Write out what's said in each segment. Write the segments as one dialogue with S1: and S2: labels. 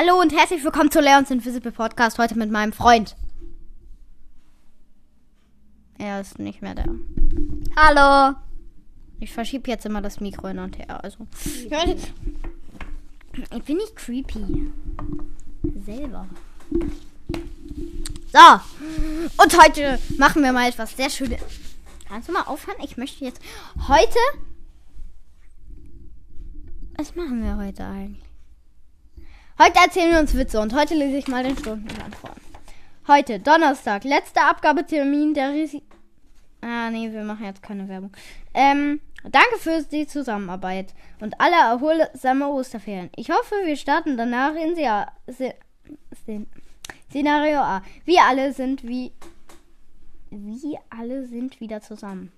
S1: Hallo und herzlich willkommen zu Leons Invisible Podcast. Heute mit meinem Freund. Er ist nicht mehr da.
S2: Hallo.
S1: Ich verschiebe jetzt immer das Mikro hin und her. Also, ich bin nicht creepy. Selber. So. Und heute machen wir mal etwas sehr Schönes. Kannst du mal aufhören? Ich möchte jetzt heute. Was machen wir heute eigentlich? Heute erzählen wir uns Witze und heute lese ich mal den Stundenplan vor. Heute, Donnerstag, letzter Abgabetermin der Risi. Ah, nee, wir machen jetzt keine Werbung. Ähm, danke für die Zusammenarbeit und alle erholsame Osterferien. Ich hoffe, wir starten danach in Sia Se Se Szenario A. Wir alle sind wie. Wir alle sind wieder zusammen.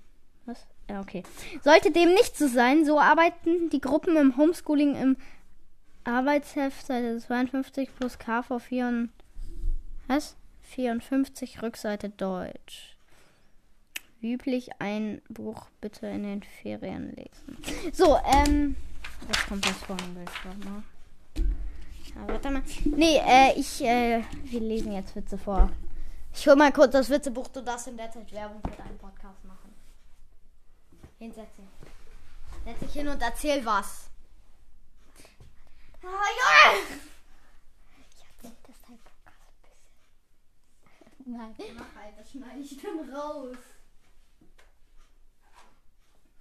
S1: Was? Ja, okay. Sollte dem nicht so sein, so arbeiten die Gruppen im Homeschooling im Arbeitsheft Seite 52 plus KV 4 was? 54 Rückseite Deutsch. Üblich ein Buch bitte in den Ferien lesen. So, ähm. Jetzt kommt das Vorhanbild. Warte mal. Ja, warte mal. Nee, äh, ich, äh, wir lesen jetzt Witze vor. Ich hol mal kurz das Witzebuch, du darfst in der Zeit Werbung für deinen Podcast machen. Hinsetzen. Setz dich hin und erzähl was. Oh, Junge! Ich hab nicht das dein Podcast ein bisschen. Nein. Mach halt, das schneide ich dann raus.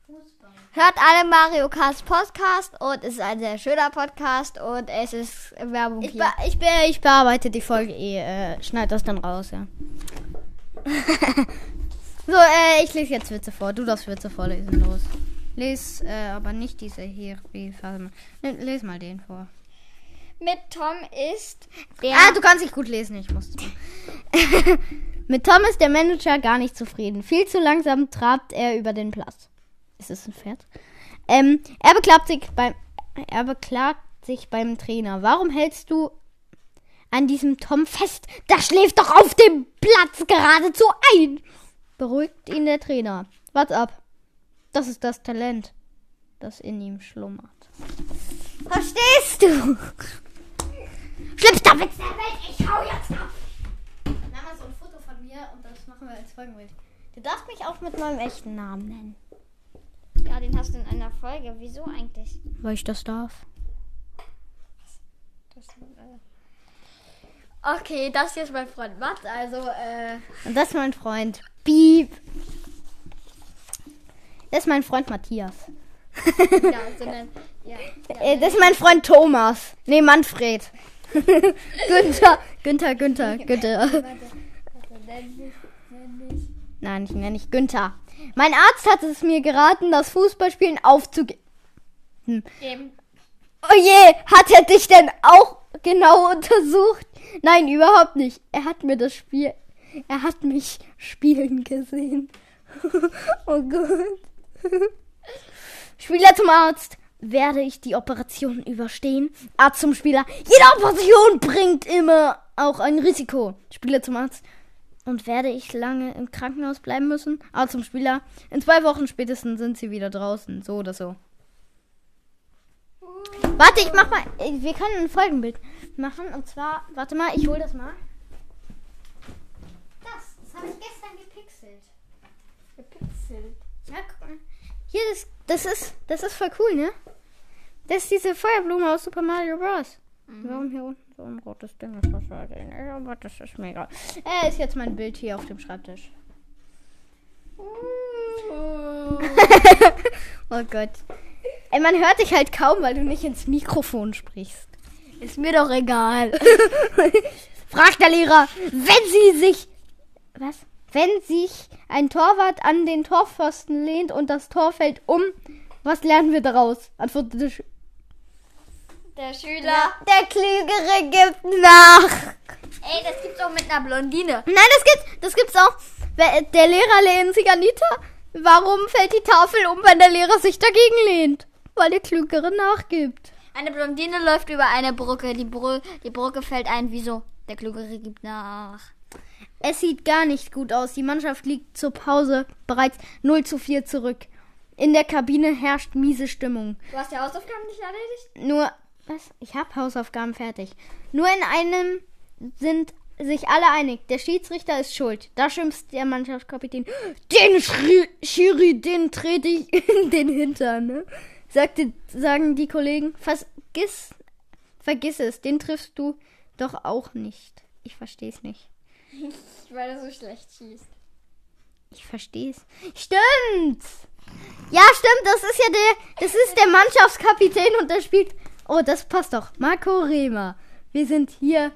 S1: Fußball.
S2: Hört alle Mario Kart Podcast und es ist ein sehr schöner Podcast und es ist Werbung
S1: Ich,
S2: hier.
S1: be ich, be ich bearbeite die Folge eh, äh, schneid das dann raus, ja. so, äh, ich lese jetzt Witze vor. Du darfst Witze vorlesen, los. Les, äh, aber nicht diese hier. Wie, warte mal. Les mal den vor.
S2: Mit Tom ist der.
S1: Ah, du kannst nicht gut lesen, ich muss. Mit Tom ist der Manager gar nicht zufrieden. Viel zu langsam trabt er über den Platz. Ist es ein Pferd? Ähm, er beklagt sich beim, er beklagt sich beim Trainer. Warum hältst du an diesem Tom fest? Der schläft doch auf dem Platz geradezu ein. Beruhigt ihn der Trainer. Wart ab. Das ist das Talent, das in ihm schlummert. Verstehst du? Schlimmster Witz der Welt, ich hau jetzt ab. Nimm mal so ein Foto von mir und das machen wir als Folgenbild. Du darfst mich auch mit meinem echten Namen nennen.
S2: ja, den hast du in einer Folge. Wieso eigentlich?
S1: Weil ich das darf.
S2: Das, äh okay, das hier ist mein Freund Matt. Also, äh.
S1: Und das ist mein Freund. Piep. Das ist mein Freund Matthias.
S2: ja, sondern. Ja.
S1: Äh, Das ist mein Freund Thomas. Nee, Manfred. Günther. Günther, Günther, Günther. Nein, ich nenne nicht Günther. Mein Arzt hat es mir geraten, das Fußballspielen aufzugeben.
S2: Eben.
S1: Oh je, hat er dich denn auch genau untersucht? Nein, überhaupt nicht. Er hat mir das Spiel. Er hat mich spielen gesehen. oh Gott. Spieler zum Arzt. Werde ich die Operation überstehen? Arzt zum Spieler. Jede Operation bringt immer auch ein Risiko. Spieler zum Arzt. Und werde ich lange im Krankenhaus bleiben müssen? Arzt zum Spieler. In zwei Wochen spätestens sind sie wieder draußen. So oder so. Warte, ich mach mal. äh, Wir können ein Folgenbild machen. Und zwar, warte mal, ich hol das mal. Das, das habe ich gestern gepixelt.
S2: Gepixelt.
S1: Ja, guck mal. Hier, das, das ist, das ist voll cool, ne? Das ist diese Feuerblume aus Super Mario Bros. Warum hier unten so ein rotes Ding ist, das weiß ich nicht, aber das ist mega. Äh, ist jetzt mein Bild hier auf dem Schreibtisch. oh Gott. Ey, man hört dich halt kaum, weil du nicht ins Mikrofon sprichst.
S2: Ist mir doch egal.
S1: Fragt der Lehrer, wenn sie sich. Was? Wenn sich ein Torwart an den Torpfosten lehnt und das Tor fällt um, was lernen wir daraus? Antwortete Sch
S2: Der Schüler.
S1: Der Klügere gibt nach.
S2: Ey, das gibt's auch mit einer Blondine.
S1: Nein, das gibt's, das gibt's auch. Der Lehrer lehnt sich an die Ta Warum fällt die Tafel um, wenn der Lehrer sich dagegen lehnt? Weil der Klügere nachgibt.
S2: Eine Blondine läuft über eine Brücke. Die, Bru die Brücke fällt ein. Wieso? Der Klügere gibt nach.
S1: Es sieht gar nicht gut aus. Die Mannschaft liegt zur Pause bereits 0 zu 4 zurück. In der Kabine herrscht miese Stimmung.
S2: Du hast die Hausaufgaben nicht erledigt?
S1: Nur, Was? Ich habe Hausaufgaben fertig. Nur in einem sind sich alle einig. Der Schiedsrichter ist schuld. Da schimpft der Mannschaftskapitän. Den Schri Schiri, den trete ich in den Hintern. Ne? Sagte, sagen die Kollegen. Vergiss, vergiss es. Den triffst du doch auch nicht. Ich verstehe es nicht.
S2: Weil er so schlecht schießt.
S1: Ich verstehe es. Stimmt! Ja, stimmt, das ist ja der, das ist der Mannschaftskapitän und der spielt. Oh, das passt doch. Marco Rehmer. Wir sind hier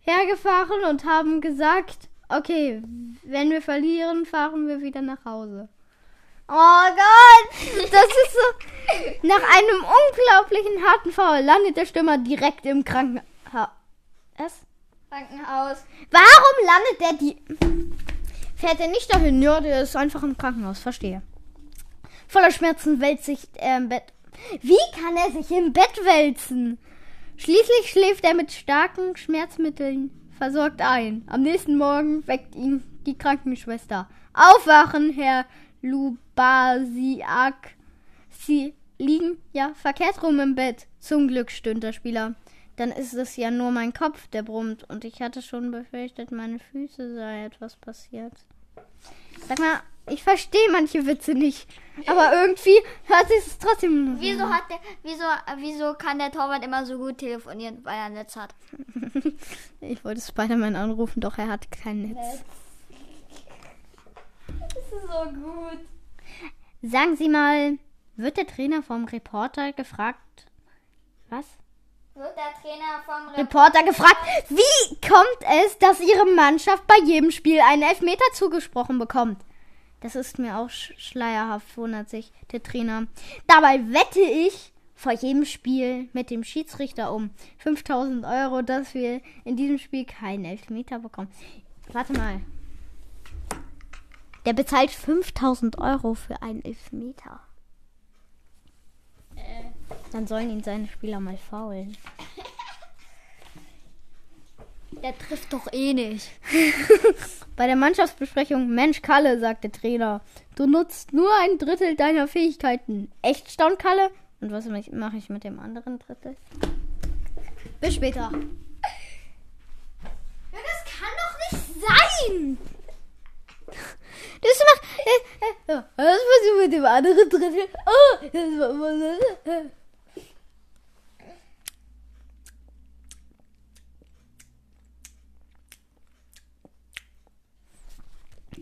S1: hergefahren und haben gesagt, okay, wenn wir verlieren, fahren wir wieder nach Hause. Oh Gott, das ist so. Nach einem unglaublichen harten Foul landet der Stürmer direkt im Krankenhaus.
S2: Krankenhaus.
S1: Warum landet der die. Fährt er nicht dahin? Ja, der ist einfach im Krankenhaus, verstehe. Voller Schmerzen wälzt sich er im Bett. Wie kann er sich im Bett wälzen? Schließlich schläft er mit starken Schmerzmitteln versorgt ein. Am nächsten Morgen weckt ihn die Krankenschwester. Aufwachen, Herr Lubasiak. Sie liegen ja verkehrt rum im Bett. Zum Glück stöhnt der Spieler. Dann ist es ja nur mein Kopf, der brummt. Und ich hatte schon befürchtet, meine Füße sei etwas passiert. Sag mal, ich verstehe manche Witze nicht. Aber irgendwie hört sich es trotzdem.
S2: Wieso hat der, wieso, wieso kann der Torwart immer so gut telefonieren, weil er ein Netz hat?
S1: ich wollte Spider-Man anrufen, doch er hat kein Netz.
S2: Netz. Das ist so gut.
S1: Sagen Sie mal, wird der Trainer vom Reporter gefragt? Was?
S2: Wird der Trainer vom
S1: Reporter gefragt, wie kommt es, dass Ihre Mannschaft bei jedem Spiel einen Elfmeter zugesprochen bekommt? Das ist mir auch sch schleierhaft, wundert sich der Trainer. Dabei wette ich vor jedem Spiel mit dem Schiedsrichter um 5000 Euro, dass wir in diesem Spiel keinen Elfmeter bekommen. Warte mal. Der bezahlt 5000 Euro für einen Elfmeter. Dann sollen ihn seine Spieler mal faulen.
S2: der trifft doch eh nicht.
S1: Bei der Mannschaftsbesprechung, Mensch Kalle, sagt der Trainer, du nutzt nur ein Drittel deiner Fähigkeiten. Echt staunt Kalle? Und was mache ich mit dem anderen Drittel? Bis später.
S2: Ja, das kann doch nicht sein.
S1: Das macht. Äh, äh, was du mit dem anderen Drittel? Oh, das war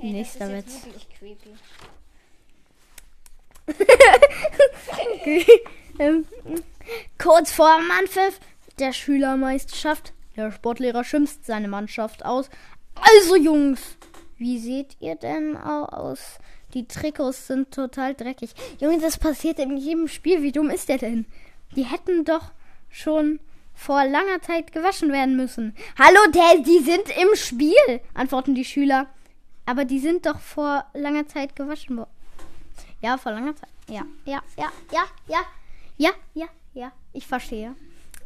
S2: Hey,
S1: Nächster Witz. Okay. ähm, kurz vor dem Anpfiff der Schülermeisterschaft. Der Sportlehrer schimpft seine Mannschaft aus. Also Jungs, wie seht ihr denn au- aus? Die Trikots sind total dreckig. Junge, das passiert in jedem Spiel. Wie dumm ist der denn? Die hätten doch schon vor langer Zeit gewaschen werden müssen. Hallo, der, die sind im Spiel, antworten die Schüler. Aber die sind doch vor langer Zeit gewaschen worden. Ja, vor langer Zeit. Ja, ja, ja, ja, ja, ja, ja, ja. Ich verstehe.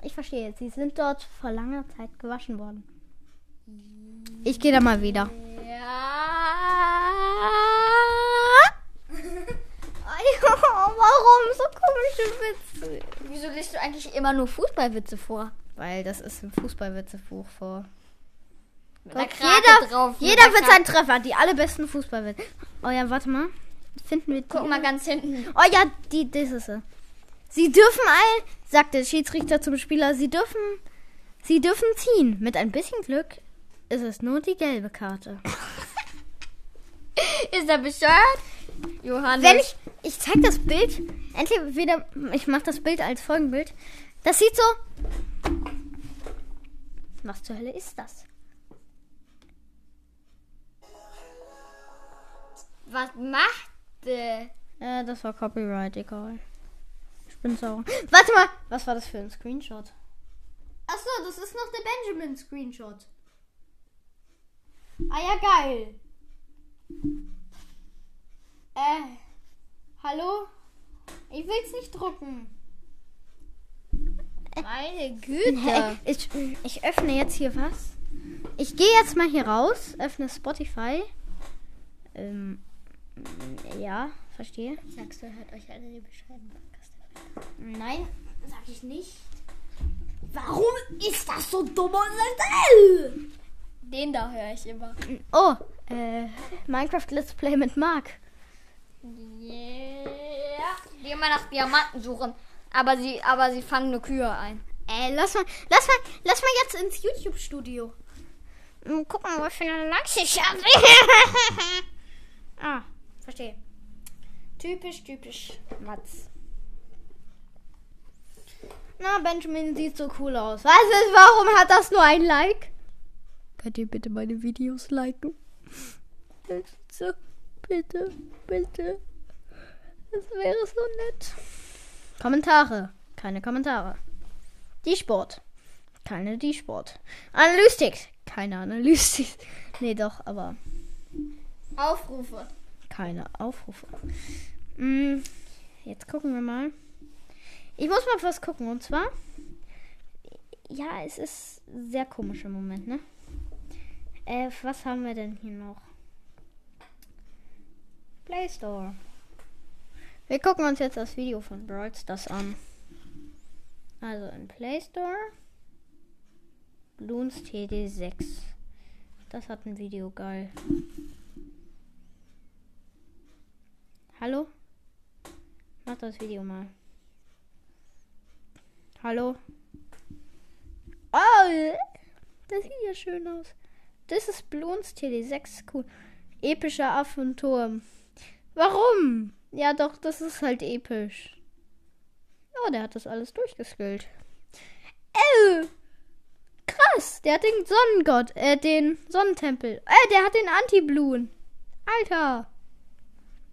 S1: Ich verstehe. Sie sind dort vor langer Zeit gewaschen worden. Ich gehe da mal wieder.
S2: Ja.
S1: Warum so komische Witze?
S2: Wieso liest du eigentlich immer nur Fußballwitze vor?
S1: Weil das ist im Fußballwitzebuch vor.
S2: Krake
S1: jeder,
S2: drauf.
S1: jeder wird
S2: Krake.
S1: sein Treffer. Die allerbesten Fußballwitze. Oh ja, warte mal. Finden wir die?
S2: Guck mal ganz hinten.
S1: Oh ja, die, das ist sie. Sie dürfen all, sagt der Schiedsrichter zum Spieler, sie dürfen, sie dürfen ziehen. Mit ein bisschen Glück ist es nur die gelbe Karte.
S2: Ist er bescheuert? Johannes.
S1: Wenn ich, ich zeig das Bild, entweder, ich mache das Bild als Folgenbild. Das sieht so. Was zur Hölle ist das?
S2: Was macht der?
S1: Äh, das war Copyright, egal. Ich bin sauer. Warte mal, was war das für ein Screenshot? Achso, das ist noch der Benjamin-Screenshot. Ah ja, geil. Äh, hallo? Ich will's nicht drucken.
S2: Meine? Güte.
S1: Ich, ich öffne jetzt hier was. Ich gehe jetzt mal hier raus, öffne Spotify. Ähm, ja, verstehe.
S2: Sagst du, hört euch alle die bescheidenen Podcast
S1: Nein, sag ich nicht. Warum ist das so dumm und schnell?
S2: Den da höre ich immer.
S1: Oh, äh, Minecraft Let's Play mit Mark.
S2: Yeah. Die immer nach Diamanten suchen. Aber sie, aber sie fangen nur Kühe ein.
S1: Ey, lass mal, lass mal, lass mal jetzt ins YouTube-Studio. Hm, Guck mal, was für eine Lachse ich habe. ah, verstehe. Typisch, typisch. Mats. Na, Benjamin sieht so cool aus. Was ist, warum hat das nur ein Like? Könnt ihr bitte meine Videos liken? Bitte, bitte, bitte. Das wäre so nett. Kommentare. Keine Kommentare. Die Sport. Keine die Sport. Analystik. Keine Analystik. Nee, doch, aber
S2: Aufrufe.
S1: Keine Aufrufe. Mm, jetzt gucken wir mal. Ich muss mal was gucken. Und zwar. Ja, es ist sehr komisch im Moment, ne? Äh, was haben wir denn hier noch? Play Store. Wir gucken uns jetzt das Video von Brawl Stars an. Also in Play Store. Bloons TD6. Das hat ein Video geil. Hallo? Mach das Video mal. Hallo? Oh, das sieht ja schön aus. Das ist Bloons TD6. Cool. Epischer Affenturm. Warum? Ja, doch, das ist halt episch. Oh, der hat das alles durchgeskillt. Äh, krass. Der hat den Sonnengott, äh, den Sonnentempel. Äh, der hat den Anti-Bluen. Alter.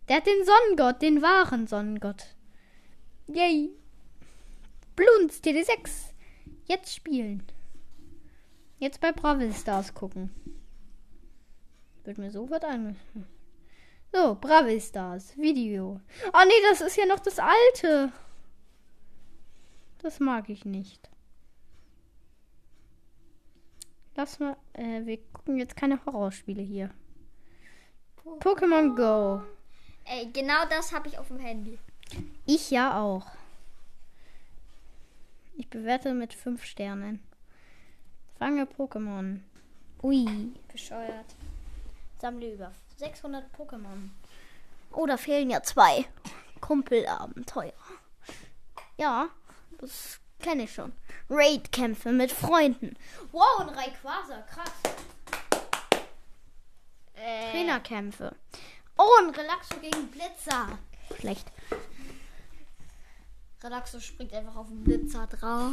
S1: Der hat den Sonnengott, den wahren Sonnengott. Yay. Bloons TD6. Jetzt spielen. Jetzt bei Bravel Stars gucken. Wird mir sofort an. So, Bravel Stars. Video. Oh nee, das ist ja noch das alte. Das mag ich nicht. Lass mal. Äh, wir gucken jetzt keine Horrorspiele hier. Pokémon Go.
S2: Ey, genau das habe ich auf dem Handy.
S1: Ich ja auch. Ich bewerte mit 5 Sternen. Fange Pokémon. Ui.
S2: Bescheuert.
S1: Sammle über 600 Pokémon. Oh, da fehlen ja zwei. Kumpelabenteuer. Ja, das kenne ich schon. Raid-Kämpfe mit Freunden. Wow, ein Rayquaza, krass.
S2: Äh,
S1: Trainerkämpfe. Oh, ein Relaxo gegen Blitzer. Schlecht.
S2: Relaxo springt einfach auf den Blitzer drauf.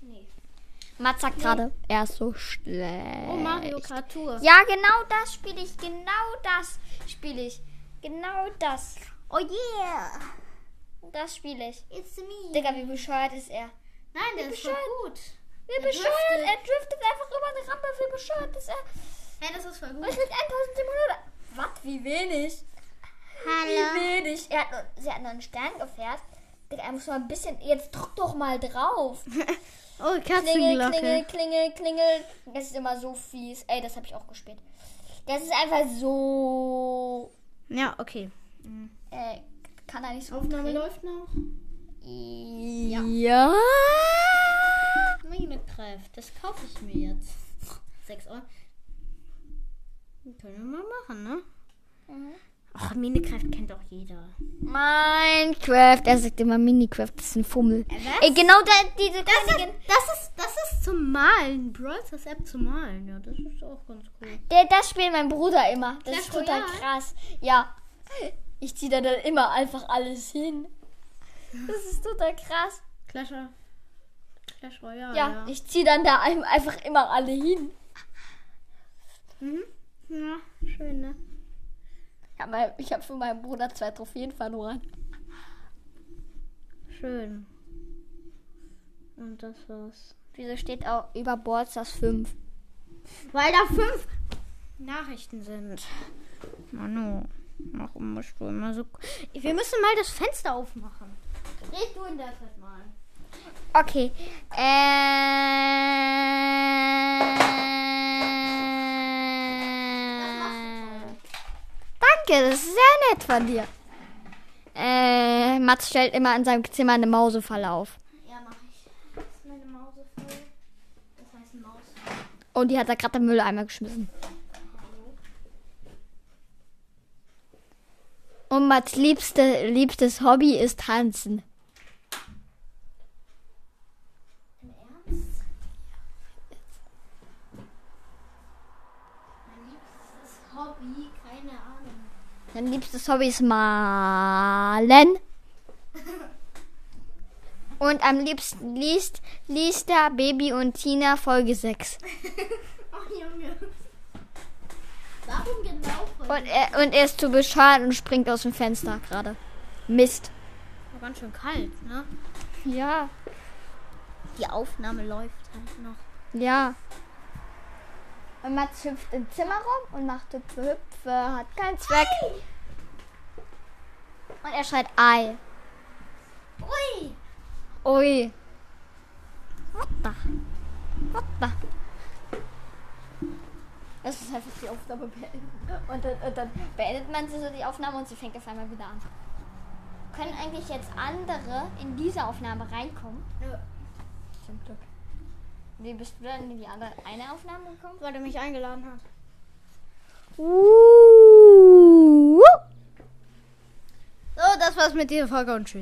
S1: Nee.
S2: Sagt gerade, er ist so schlecht.
S1: Oh, Mario Kart Tour.
S2: Ja, genau das spiele ich. Genau das spiele ich. Genau das.
S1: Oh yeah.
S2: Das spiele ich.
S1: It's me.
S2: Digga, wie bescheuert ist er?
S1: Nein, der ist voll
S2: bescheuert.
S1: gut.
S2: Wie
S1: Er
S2: bescheuert.
S1: driftet.
S2: Er driftet einfach über eine Rampe. Wie bescheuert ist er?
S1: Hey, das ist voll
S2: Und
S1: gut.
S2: es liegt 1700. Was? Wie wenig? Wie wenig? Er hat nur, sie hat nur einen Stern gefährt. Digga, er muss mal ein bisschen. Jetzt drück doch mal drauf.
S1: Oh,
S2: Klingel, klingel,
S1: Katzenglocke.
S2: klingel, klingel. Das ist immer so fies. Ey, das habe ich auch gespielt. Das ist einfach so.
S1: Ja, okay.
S2: Äh, kann er nicht so
S1: Aufnahme
S2: drehen?
S1: läuft noch.
S2: Ja. ja.
S1: Minecraft, das kaufe ich mir jetzt. 6 Euro. Können wir mal machen, ne?
S2: Mhm.
S1: Ach, Minecraft kennt doch jeder.
S2: Minecraft. Er sagt immer Minecraft. Das ist ein Fummel.
S1: was?
S2: Ey, genau da, diese
S1: Das ist, das ist, das ist zum Malen. Brawl Stars App zum Malen. Ja, das ist auch ganz cool.
S2: Der, das spielt mein Bruder immer. Das
S1: Clash
S2: ist total
S1: Royale?
S2: krass. Ja. Ich ziehe da dann immer einfach alles hin. Das ist total krass.
S1: Clash, Clash Royale.
S2: Ja,
S1: Ja,
S2: ich ziehe dann da ein- einfach immer alle hin.
S1: Mhm. Ja schön, ne?
S2: Ich habe hab für meinen Bruder zwei Trophäen verloren.
S1: Schön. Und das war's.
S2: Wieso steht auch über Ballstars 5?
S1: Weil da fünf Nachrichten sind. Manu, warum musst du immer so. Wir müssen mal das Fenster aufmachen. Red du in der Zeit mal.
S2: Okay. Äh... Danke, das ist sehr nett von dir. Äh, Mats stellt immer in seinem Zimmer eine Mausefalle auf.
S1: Ja, mach ich. Das ist meine Mausefalle. Das heißt Maus.
S2: Und die hat er gerade im Mülleimer geschmissen. Und Mats liebste, liebstes Hobby ist Tanzen.
S1: Im Ernst? Mein liebstes Hobby, keine Ahnung.
S2: Sein liebstes Hobby ist Malen. Und am liebsten liest, liest er Baby und Tina Folge 6.
S1: Oh Junge. Warum genau
S2: Und er, und er ist zu bescheuert und springt aus dem Fenster gerade. Mist.
S1: War ganz schön kalt, ne?
S2: Ja.
S1: Die Aufnahme läuft halt noch.
S2: Ja. Und Mats hüpft im Zimmer rum und macht Hüpfe, Hüpfe, hat keinen Zweck. Und er schreit Ei.
S1: Ui!
S2: Ui. What the? What the? Das ist einfach die Aufnahme beenden. Und dann, und dann beendet man sie so die Aufnahme und sie fängt auf einmal wieder an. Können eigentlich jetzt andere in diese Aufnahme reinkommen?
S1: Nö.
S2: Zum Glück. Wie bist du dann in die andere eine Aufnahme gekommen?
S1: Weil er mich eingeladen hat.
S2: Uh.
S1: So, das war's mit dieser Folge und tschüss.